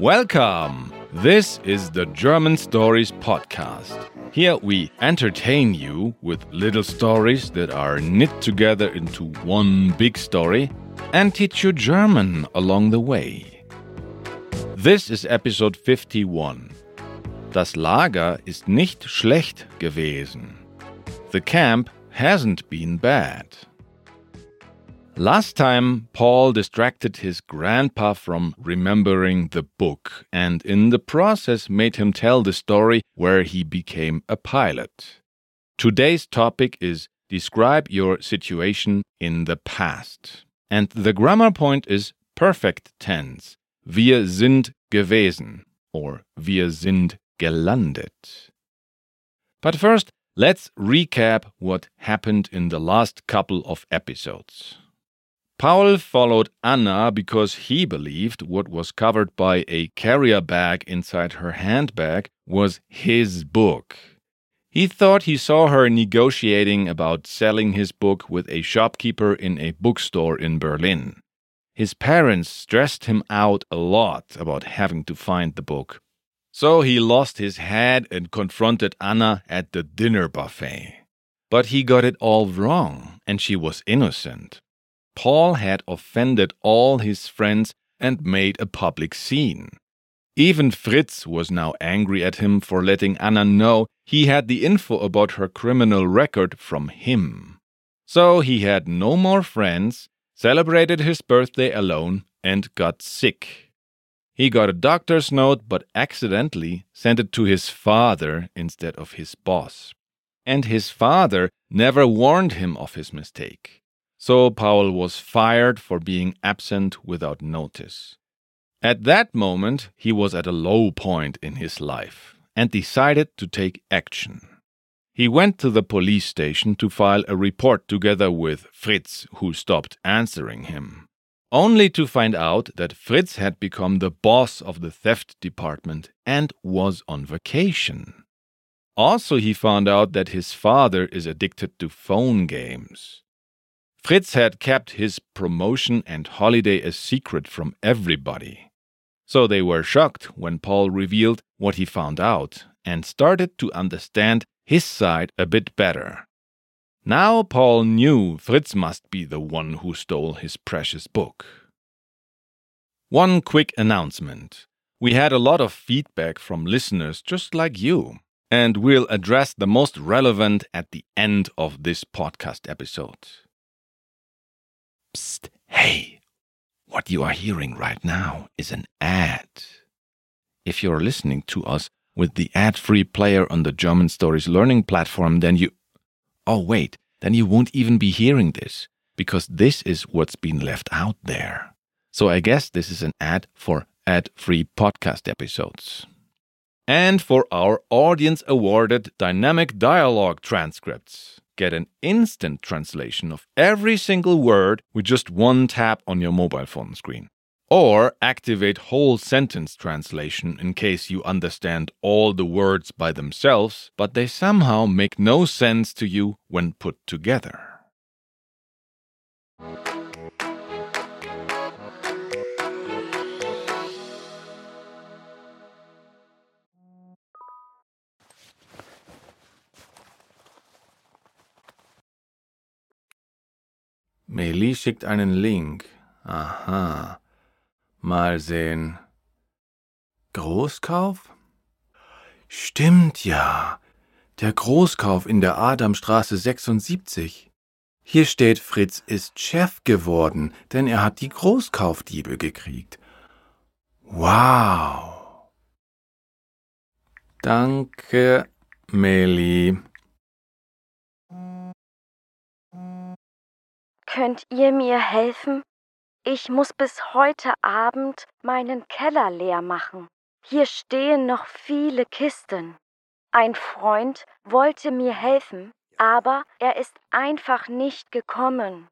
Welcome! This is the German Stories Podcast. Here we entertain you with little stories that are knit together into one big story and teach you German along the way. This is episode 51. Das Lager ist nicht schlecht gewesen. The camp hasn't been bad. Last time, Paul distracted his grandpa from remembering the book and in the process made him tell the story where he became a pilot. Today's topic is describe your situation in the past. And the grammar point is perfect tense. Wir sind gewesen or wir sind gelandet. But first, let's recap what happened in the last couple of episodes. Paul followed Anna because he believed what was covered by a carrier bag inside her handbag was his book. He thought he saw her negotiating about selling his book with a shopkeeper in a bookstore in Berlin. His parents stressed him out a lot about having to find the book. So he lost his head and confronted Anna at the dinner buffet. But he got it all wrong, and she was innocent. Paul had offended all his friends and made a public scene. Even Fritz was now angry at him for letting Anna know he had the info about her criminal record from him. So he had no more friends, celebrated his birthday alone, and got sick. He got a doctor's note but accidentally sent it to his father instead of his boss. And his father never warned him of his mistake. So Paul was fired for being absent without notice. At that moment, he was at a low point in his life and decided to take action. He went to the police station to file a report together with Fritz, who stopped answering him, only to find out that Fritz had become the boss of the theft department and was on vacation. Also, he found out that his father is addicted to phone games. Fritz had kept his promotion and holiday a secret from everybody. So they were shocked when Paul revealed what he found out and started to understand his side a bit better. Now Paul knew Fritz must be the one who stole his precious book. One quick announcement. We had a lot of feedback from listeners just like you, and we'll address the most relevant at the end of this podcast episode. Psst, hey! What you are hearing right now is an ad. If you're listening to us with the ad free player on the German Stories Learning platform, then you. Oh, wait, then you won't even be hearing this, because this is what's been left out there. So I guess this is an ad for ad free podcast episodes. And for our audience awarded dynamic dialogue transcripts get an instant translation of every single word with just one tap on your mobile phone screen. Or activate whole sentence translation in case you understand all the words by themselves, but they somehow make no sense to you when put together. Meli schickt einen Link. Aha. Mal sehen. Großkauf? Stimmt ja. Der Großkauf in der Adamstraße 76. Hier steht, Fritz ist Chef geworden, denn er hat die Großkaufdiebe gekriegt. Wow. Danke, Meli. Könnt ihr mir helfen? Ich muss bis heute Abend meinen Keller leer machen. Hier stehen noch viele Kisten. Ein Freund wollte mir helfen, aber er ist einfach nicht gekommen.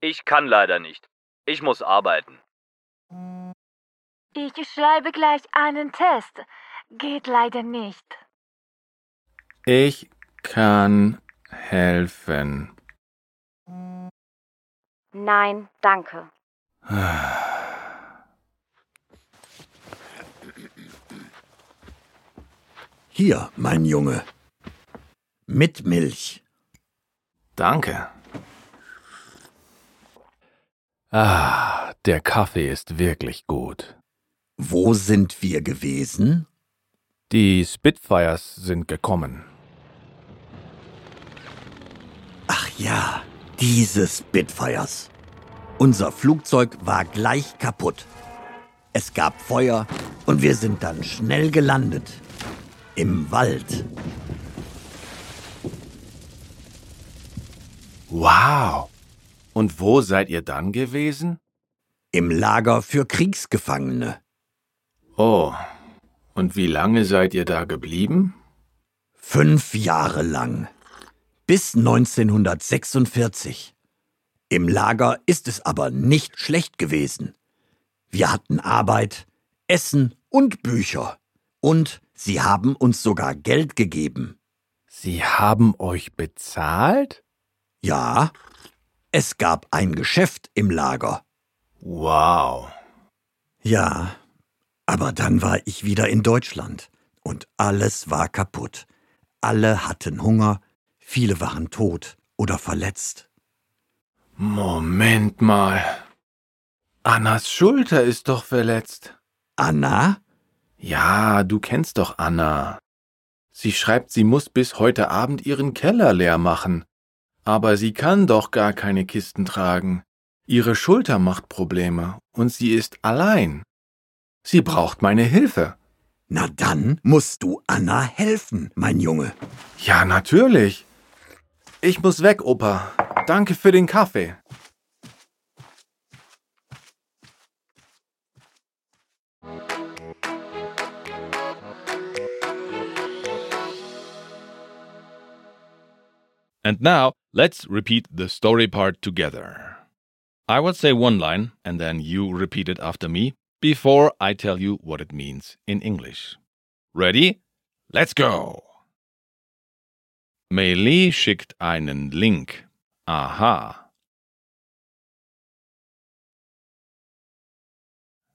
Ich kann leider nicht. Ich muss arbeiten. Ich schreibe gleich einen Test. Geht leider nicht. Ich kann helfen. Nein, danke. Hier, mein Junge. Mit Milch. Danke. Ah, der Kaffee ist wirklich gut. Wo sind wir gewesen? Die Spitfires sind gekommen. Ja, diese Spitfires. Unser Flugzeug war gleich kaputt. Es gab Feuer und wir sind dann schnell gelandet. Im Wald. Wow. Und wo seid ihr dann gewesen? Im Lager für Kriegsgefangene. Oh. Und wie lange seid ihr da geblieben? Fünf Jahre lang. Bis 1946. Im Lager ist es aber nicht schlecht gewesen. Wir hatten Arbeit, Essen und Bücher. Und sie haben uns sogar Geld gegeben. Sie haben euch bezahlt? Ja, es gab ein Geschäft im Lager. Wow. Ja, aber dann war ich wieder in Deutschland und alles war kaputt. Alle hatten Hunger, viele waren tot oder verletzt. Moment mal. Annas Schulter ist doch verletzt. Anna? Ja, du kennst doch Anna. Sie schreibt, sie muss bis heute Abend ihren Keller leer machen. Aber sie kann doch gar keine Kisten tragen. Ihre Schulter macht Probleme und sie ist allein. Sie braucht meine Hilfe. Na dann musst du Anna helfen, mein Junge. Ja, natürlich. Ich muss weg, Opa. Danke für den Kaffee. And now, let's repeat the story part together. I will say one line, and then you repeat it after me before I tell you what it means in English. Ready? Let's go! Meili schickt einen Link. Aha.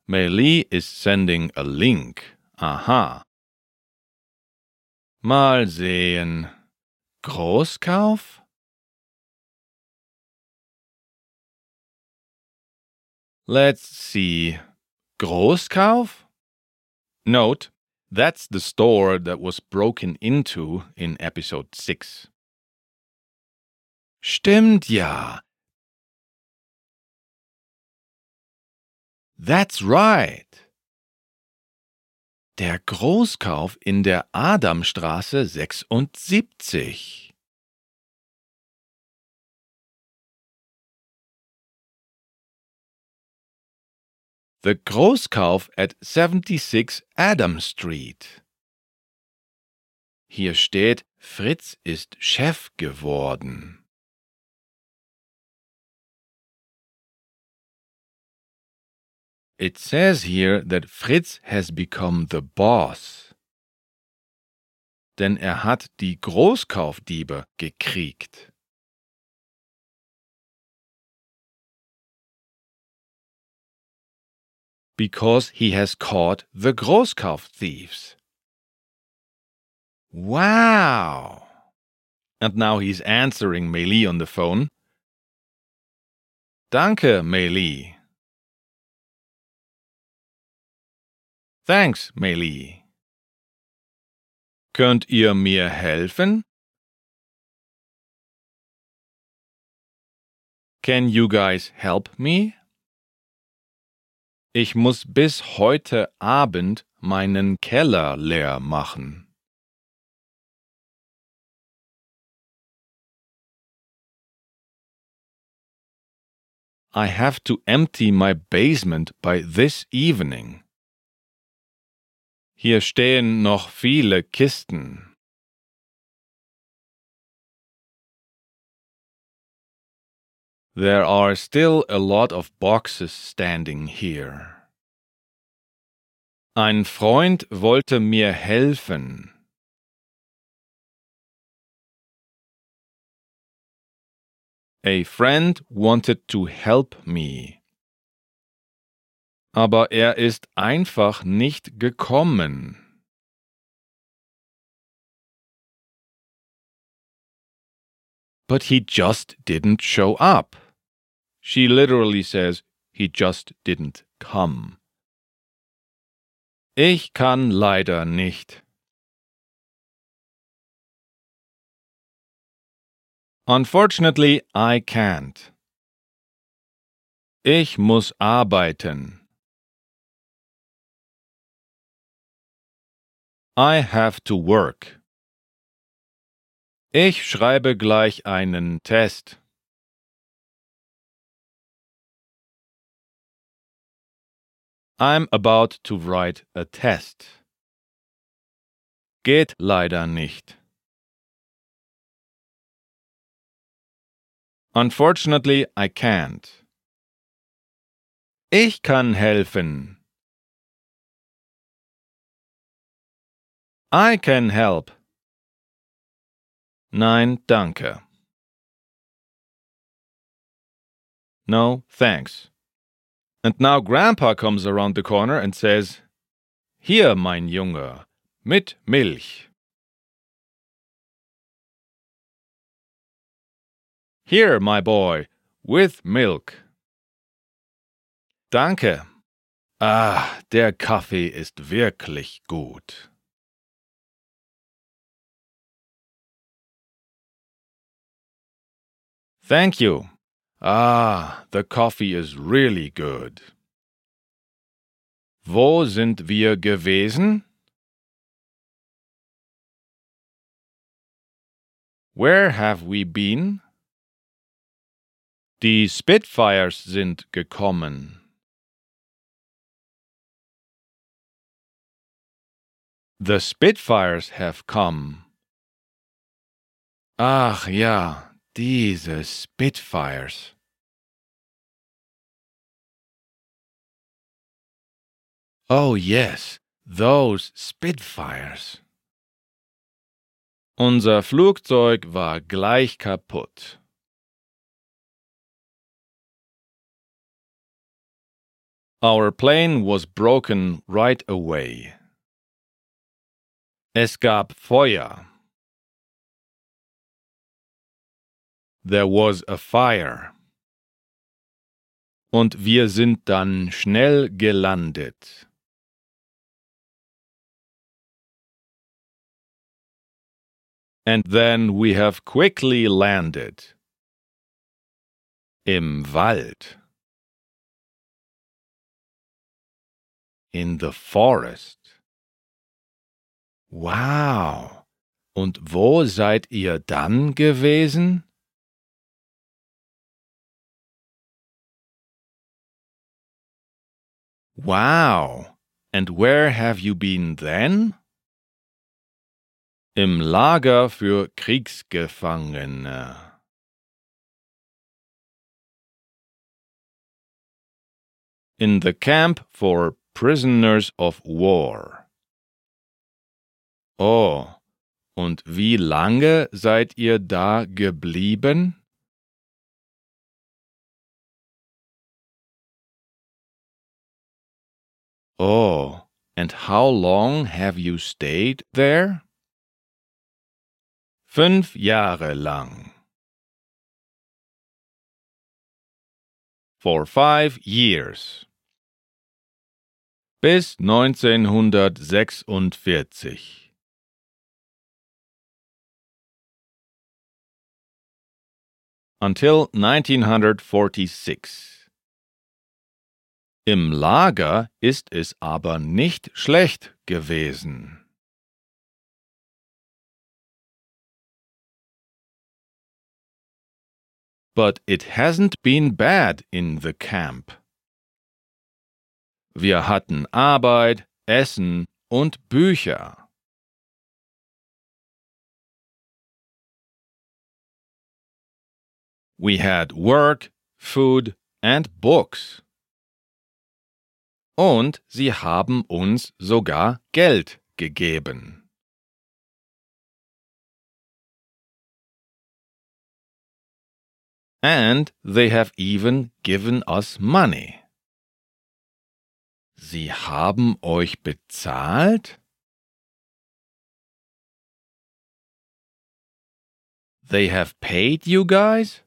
Meili is sending a link. Aha. Mal sehen. Großkauf? Let's see. Großkauf? Note, that's the store that was broken into in episode 6. Stimmt ja. That's right. Der Großkauf in der Adamstraße 76. The Großkauf at 76 Adam Street. Hier steht, Fritz ist Chef geworden. It says here that Fritz has become the boss. Denn er hat die Großkaufdiebe gekriegt. Because he has caught the Großkauf thieves. Wow! And now he's answering Meili on the phone. Danke, Meili. Thanks, Meili. Könnt ihr mir helfen? Can you guys help me? Ich muss bis heute Abend meinen Keller leer machen. I have to empty my basement by this evening. Hier stehen noch viele Kisten. There are still a lot of boxes standing here. Ein Freund wollte mir helfen. A friend wanted to help me. Aber er ist einfach nicht gekommen. But he just didn't show up. She literally says, he just didn't come. Ich kann leider nicht. Unfortunately, I can't. Ich muss arbeiten. I have to work. Ich schreibe gleich einen Test. I'm about to write a test. Geht leider nicht. Unfortunately, I can't. Ich kann helfen. I can help. Nein, danke. No, thanks. And now Grandpa comes around the corner and says, Hier, mein Junge, mit Milch. Here, my boy, with milk. Danke. Ah, der Kaffee ist wirklich gut. Thank you. Ah, the coffee is really good. Wo sind wir gewesen? Where have we been? Die Spitfires sind gekommen. The Spitfires have come. Ach ja, diese Spitfires. Oh yes, those Spitfires. Unser Flugzeug war gleich kaputt. Our plane was broken right away. Es gab Feuer. There was a fire. Und wir sind dann schnell gelandet. And then we have quickly landed. Im Wald. In the forest. Wow. Und wo seid ihr dann gewesen? Wow. And where have you been then? Im Lager für Kriegsgefangene. In the camp for prisoners of war. Oh, und wie lange seid ihr da geblieben? Oh, and how long have you stayed there? Fünf Jahre lang. For five years. Bis 1946. Until 1946. Im Lager ist es aber nicht schlecht gewesen. But it hasn't been bad in the camp. Wir hatten Arbeit, Essen und Bücher. We had work, food and books. Und sie haben uns sogar Geld gegeben. And they have even given us money. Sie haben euch bezahlt? They have paid you guys?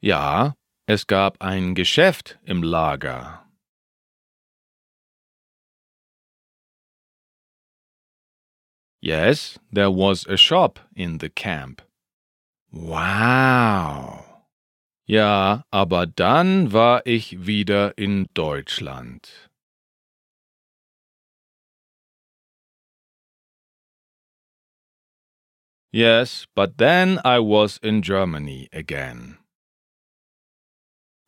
Ja, es gab ein Geschäft im Lager. Yes, there was a shop in the camp. Wow. Ja, aber dann war ich wieder in Deutschland. Yes, but then I was in Germany again.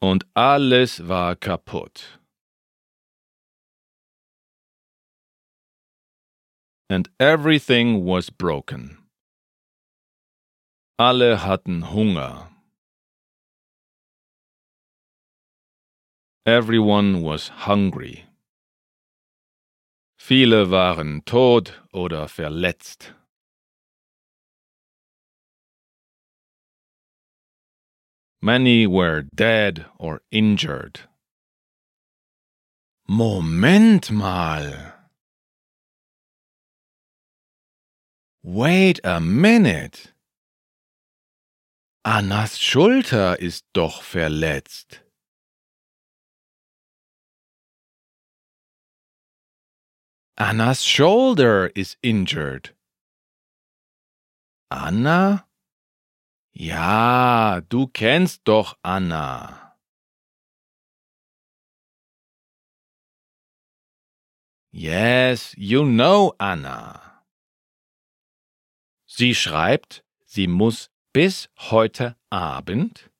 Und alles war kaputt. And everything was broken. Alle hatten Hunger. Everyone was hungry. Viele waren tot oder verletzt. Many were dead or injured. Moment mal. Wait a minute. Annas Schulter ist doch verletzt. Anna's shoulder is injured. Anna? Ja, du kennst doch Anna. Yes, you know Anna. Sie schreibt, sie muss bis heute Abend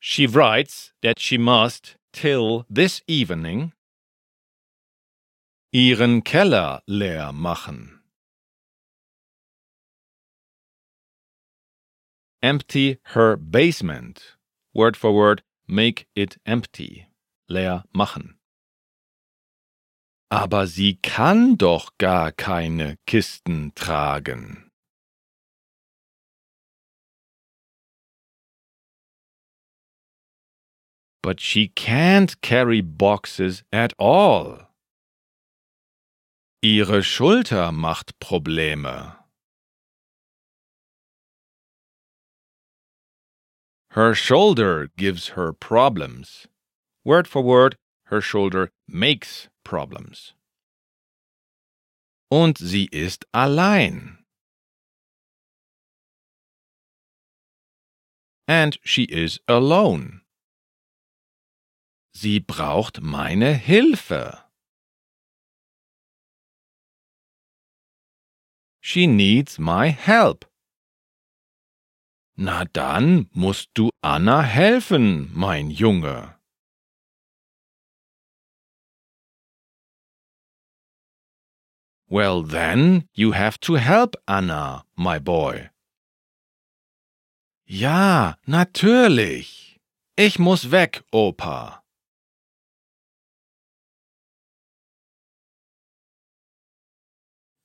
She writes that she must, till this evening, ihren Keller leer machen. Empty her basement. Word for word, make it empty. Leer machen. Aber sie kann doch gar keine Kisten tragen. but she can't carry boxes at all. Ihre Schulter macht Probleme. Her shoulder gives her problems. Word for word, her shoulder makes problems. Und sie ist allein. And she is alone. Sie braucht meine Hilfe. She needs my help. Na dann musst du Anna helfen, mein Junge. Well then, you have to help Anna, my boy. Ja, natürlich. Ich muss weg, Opa.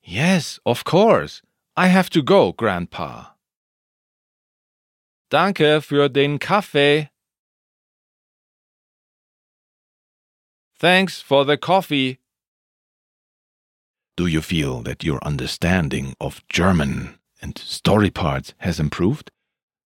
Yes, of course. I have to go, Grandpa. Danke für den Kaffee. Thanks for the coffee. Do you feel that your understanding of German and story parts has improved?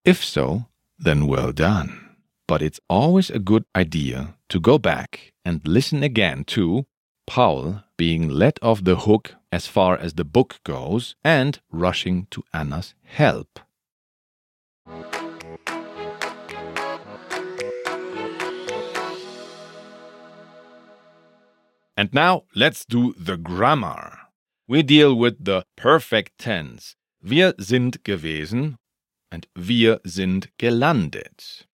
If so, then well done. But it's always a good idea to go back and listen again to Paul being let off the hook as far as the book goes and rushing to Anna's help. And now let's do the grammar. We deal with the perfect tense. Wir sind gewesen and wir sind gelandet.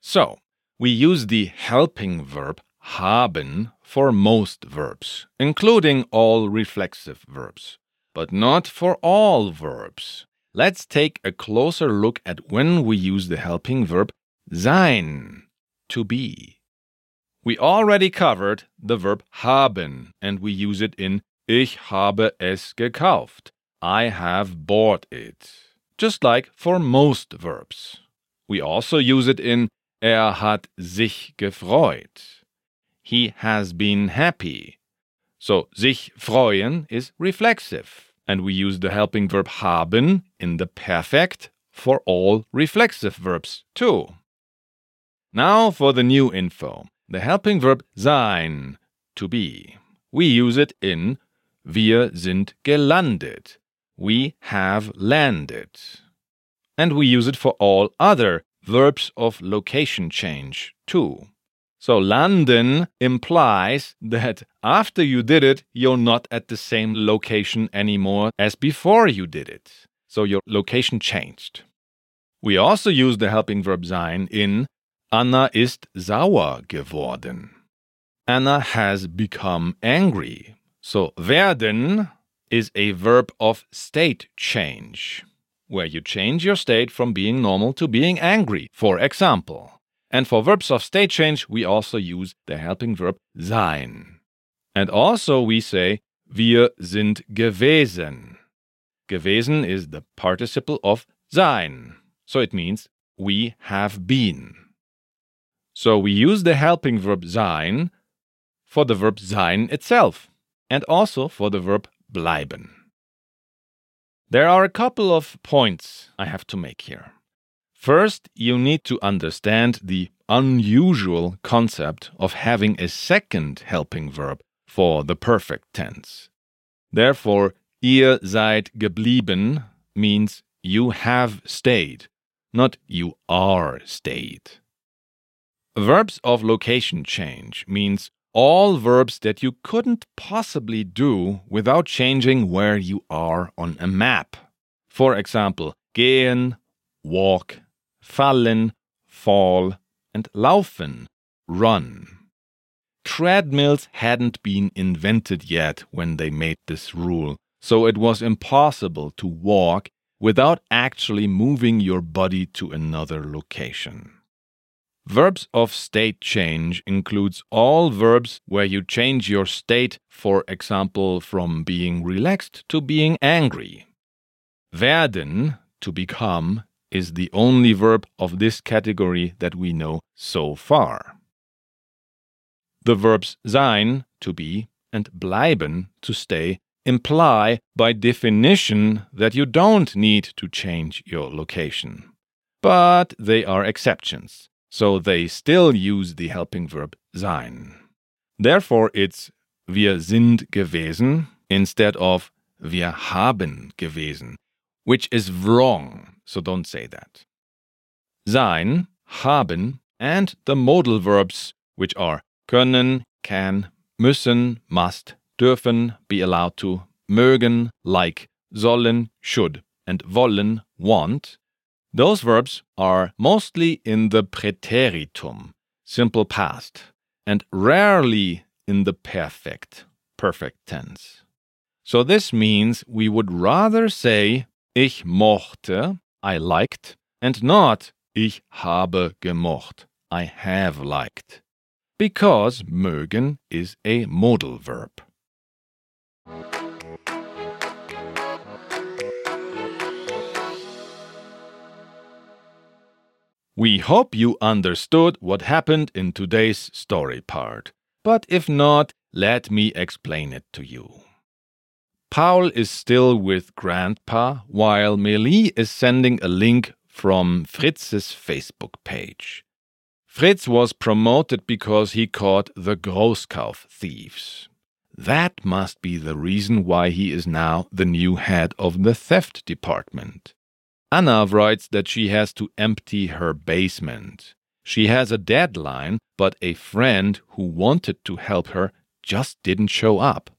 So, we use the helping verb haben for most verbs, including all reflexive verbs, but not for all verbs. Let's take a closer look at when we use the helping verb sein, to be. We already covered the verb haben, and we use it in Ich habe es gekauft. I have bought it. Just like for most verbs. We also use it in Er hat sich gefreut. He has been happy. So, sich freuen is reflexive, and we use the helping verb haben in the perfect for all reflexive verbs too. Now for the new info. The helping verb sein, to be. We use it in Wir sind gelandet. We have landed. And we use it for all other verbs of location change too. So landen implies that after you did it, you're not at the same location anymore as before you did it. So your location changed. We also use the helping verb sein in Anna ist sauer geworden. Anna has become angry. So werden is a verb of state change, where you change your state from being normal to being angry, for example. And for verbs of state change, we also use the helping verb sein. And also we say, wir sind gewesen. Gewesen is the participle of sein. So it means we have been. So we use the helping verb sein for the verb sein itself and also for the verb bleiben. There are a couple of points I have to make here. First, you need to understand the unusual concept of having a second helping verb for the perfect tense. Therefore, ihr seid geblieben means you have stayed, not you are stayed. Verbs of location change means all verbs that you couldn't possibly do without changing where you are on a map. For example, gehen, walk, fallen, fall, and laufen, run. Treadmills hadn't been invented yet when they made this rule, so it was impossible to walk without actually moving your body to another location. Verbs of state change includes all verbs where you change your state, for example, from being relaxed to being angry. Werden, to become, is the only verb of this category that we know so far. The verbs sein, to be, and bleiben, to stay, imply by definition that you don't need to change your location. But they are exceptions, so they still use the helping verb sein. Therefore, it's wir sind gewesen instead of wir haben gewesen, which is wrong so don't say that. Sein, haben, and the modal verbs, which are können, can, müssen, must, dürfen, be allowed to, mögen, like, sollen, should, and wollen, want, those verbs are mostly in the preteritum, simple past, and rarely in the perfect, perfect tense. So this means we would rather say ich mochte I liked, and not ich habe gemocht, I have liked, because mögen is a modal verb. We hope you understood what happened in today's story part, but if not, let me explain it to you. Paul is still with Grandpa while Meili is sending a link from Fritz's Facebook page. Fritz was promoted because he caught the Großkauf thieves. That must be the reason why he is now the new head of the theft department. Anna writes that she has to empty her basement. She has a deadline, but a friend who wanted to help her just didn't show up.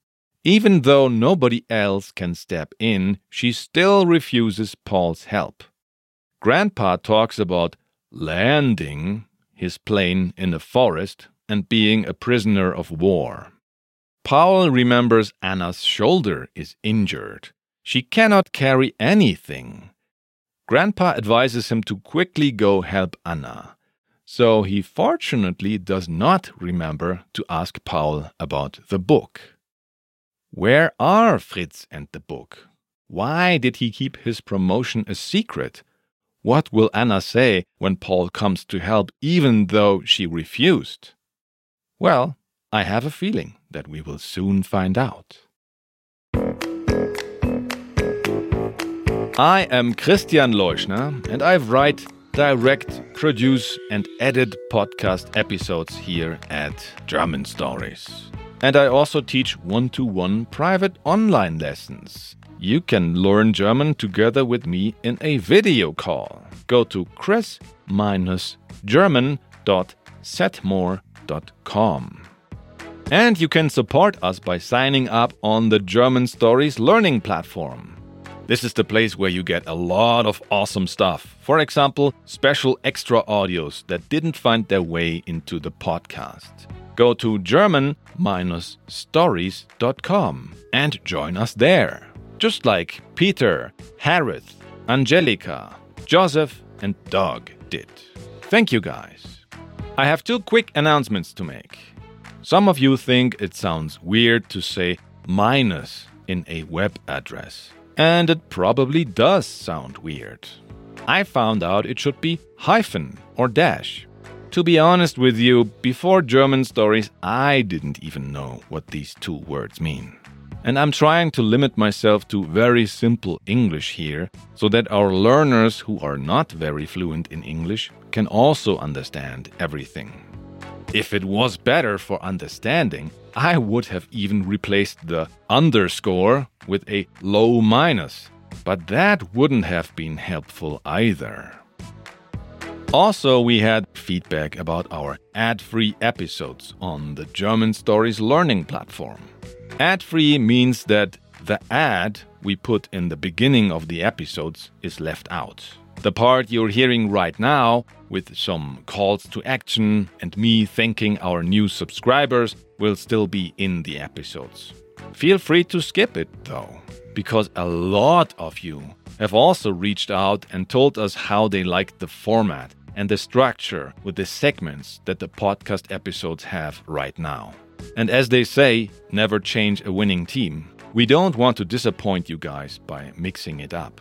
Even though nobody else can step in, she still refuses Paul's help. Grandpa talks about landing his plane in the forest and being a prisoner of war. Paul remembers Anna's shoulder is injured. She cannot carry anything. Grandpa advises him to quickly go help Anna. So he fortunately does not remember to ask Paul about the book. Where are Fritz and the book? Why did he keep his promotion a secret? What will Anna say when Paul comes to help, even though she refused? Well, I have a feeling that we will soon find out. I am Christian Leuschner, and I write, direct, produce, and edit podcast episodes here at German Stories. And I also teach one to one private online lessons. You can learn German together with me in a video call. Go to chris-german.setmore.com. And you can support us by signing up on the German Stories Learning Platform. This is the place where you get a lot of awesome stuff. For example, special extra audios that didn't find their way into the podcast. Go to German-stories.com and join us there just like Peter, Harith, Angelica, Joseph, and Doug did. Thank you guys. I have two quick announcements to make. Some of you think it sounds weird to say minus in a web address, and it probably does sound weird. I found out it should be hyphen or dash. To be honest with you, before German stories, I didn't even know what these two words mean. And I'm trying to limit myself to very simple English here so that our learners who are not very fluent in English can also understand everything. If it was better for understanding, I would have even replaced the underscore with a low minus, but that wouldn't have been helpful either. Also, we had feedback about our ad free episodes on the German Stories Learning platform. Ad free means that the ad we put in the beginning of the episodes is left out. The part you're hearing right now, with some calls to action and me thanking our new subscribers, will still be in the episodes. Feel free to skip it though, because a lot of you have also reached out and told us how they liked the format and the structure with the segments that the podcast episodes have right now. And as they say, never change a winning team. We don't want to disappoint you guys by mixing it up.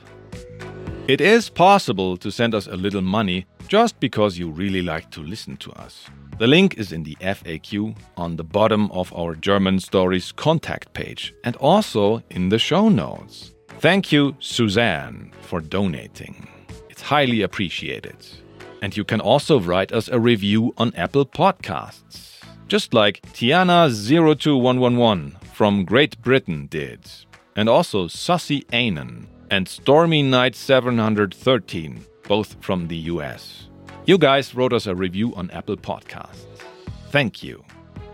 It is possible to send us a little money just because you really like to listen to us. The link is in the FAQ on the bottom of our German Stories contact page and also in the show notes. Thank you, Suzanne, for donating. It's highly appreciated. And you can also write us a review on Apple Podcasts just like Tiana02111 from Great Britain did, and also Sussy Ainen and Stormy Night 713, both from the US. You guys wrote us a review on Apple Podcasts. Thank you.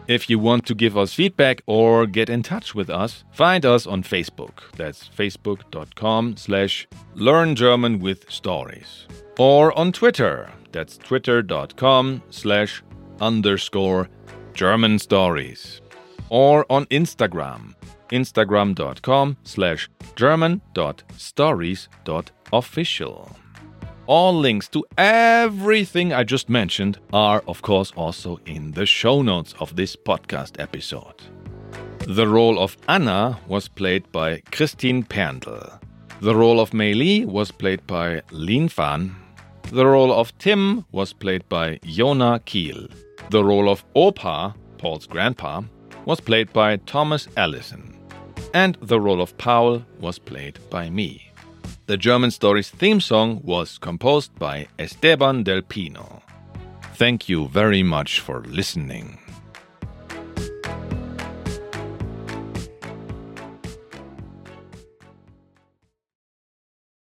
If you want to give us feedback or get in touch with us, find us on Facebook. That's facebook.com slash learn German with stories. Or on Twitter. That's twitter.com slash underscore German Stories. Or on Instagram, instagram.com slash german.stories.official. All links to everything I just mentioned are, of course, also in the show notes of this podcast episode. The role of Anna was played by Christine Perndl. The role of Mei Li was played by Lin Fan. The role of Tim was played by Jona Kiel. The role of Opa, Paul's grandpa, was played by Thomas Allison, and the role of Paul was played by me. The German Stories theme song was composed by Esteban Del Pino. Thank you very much for listening.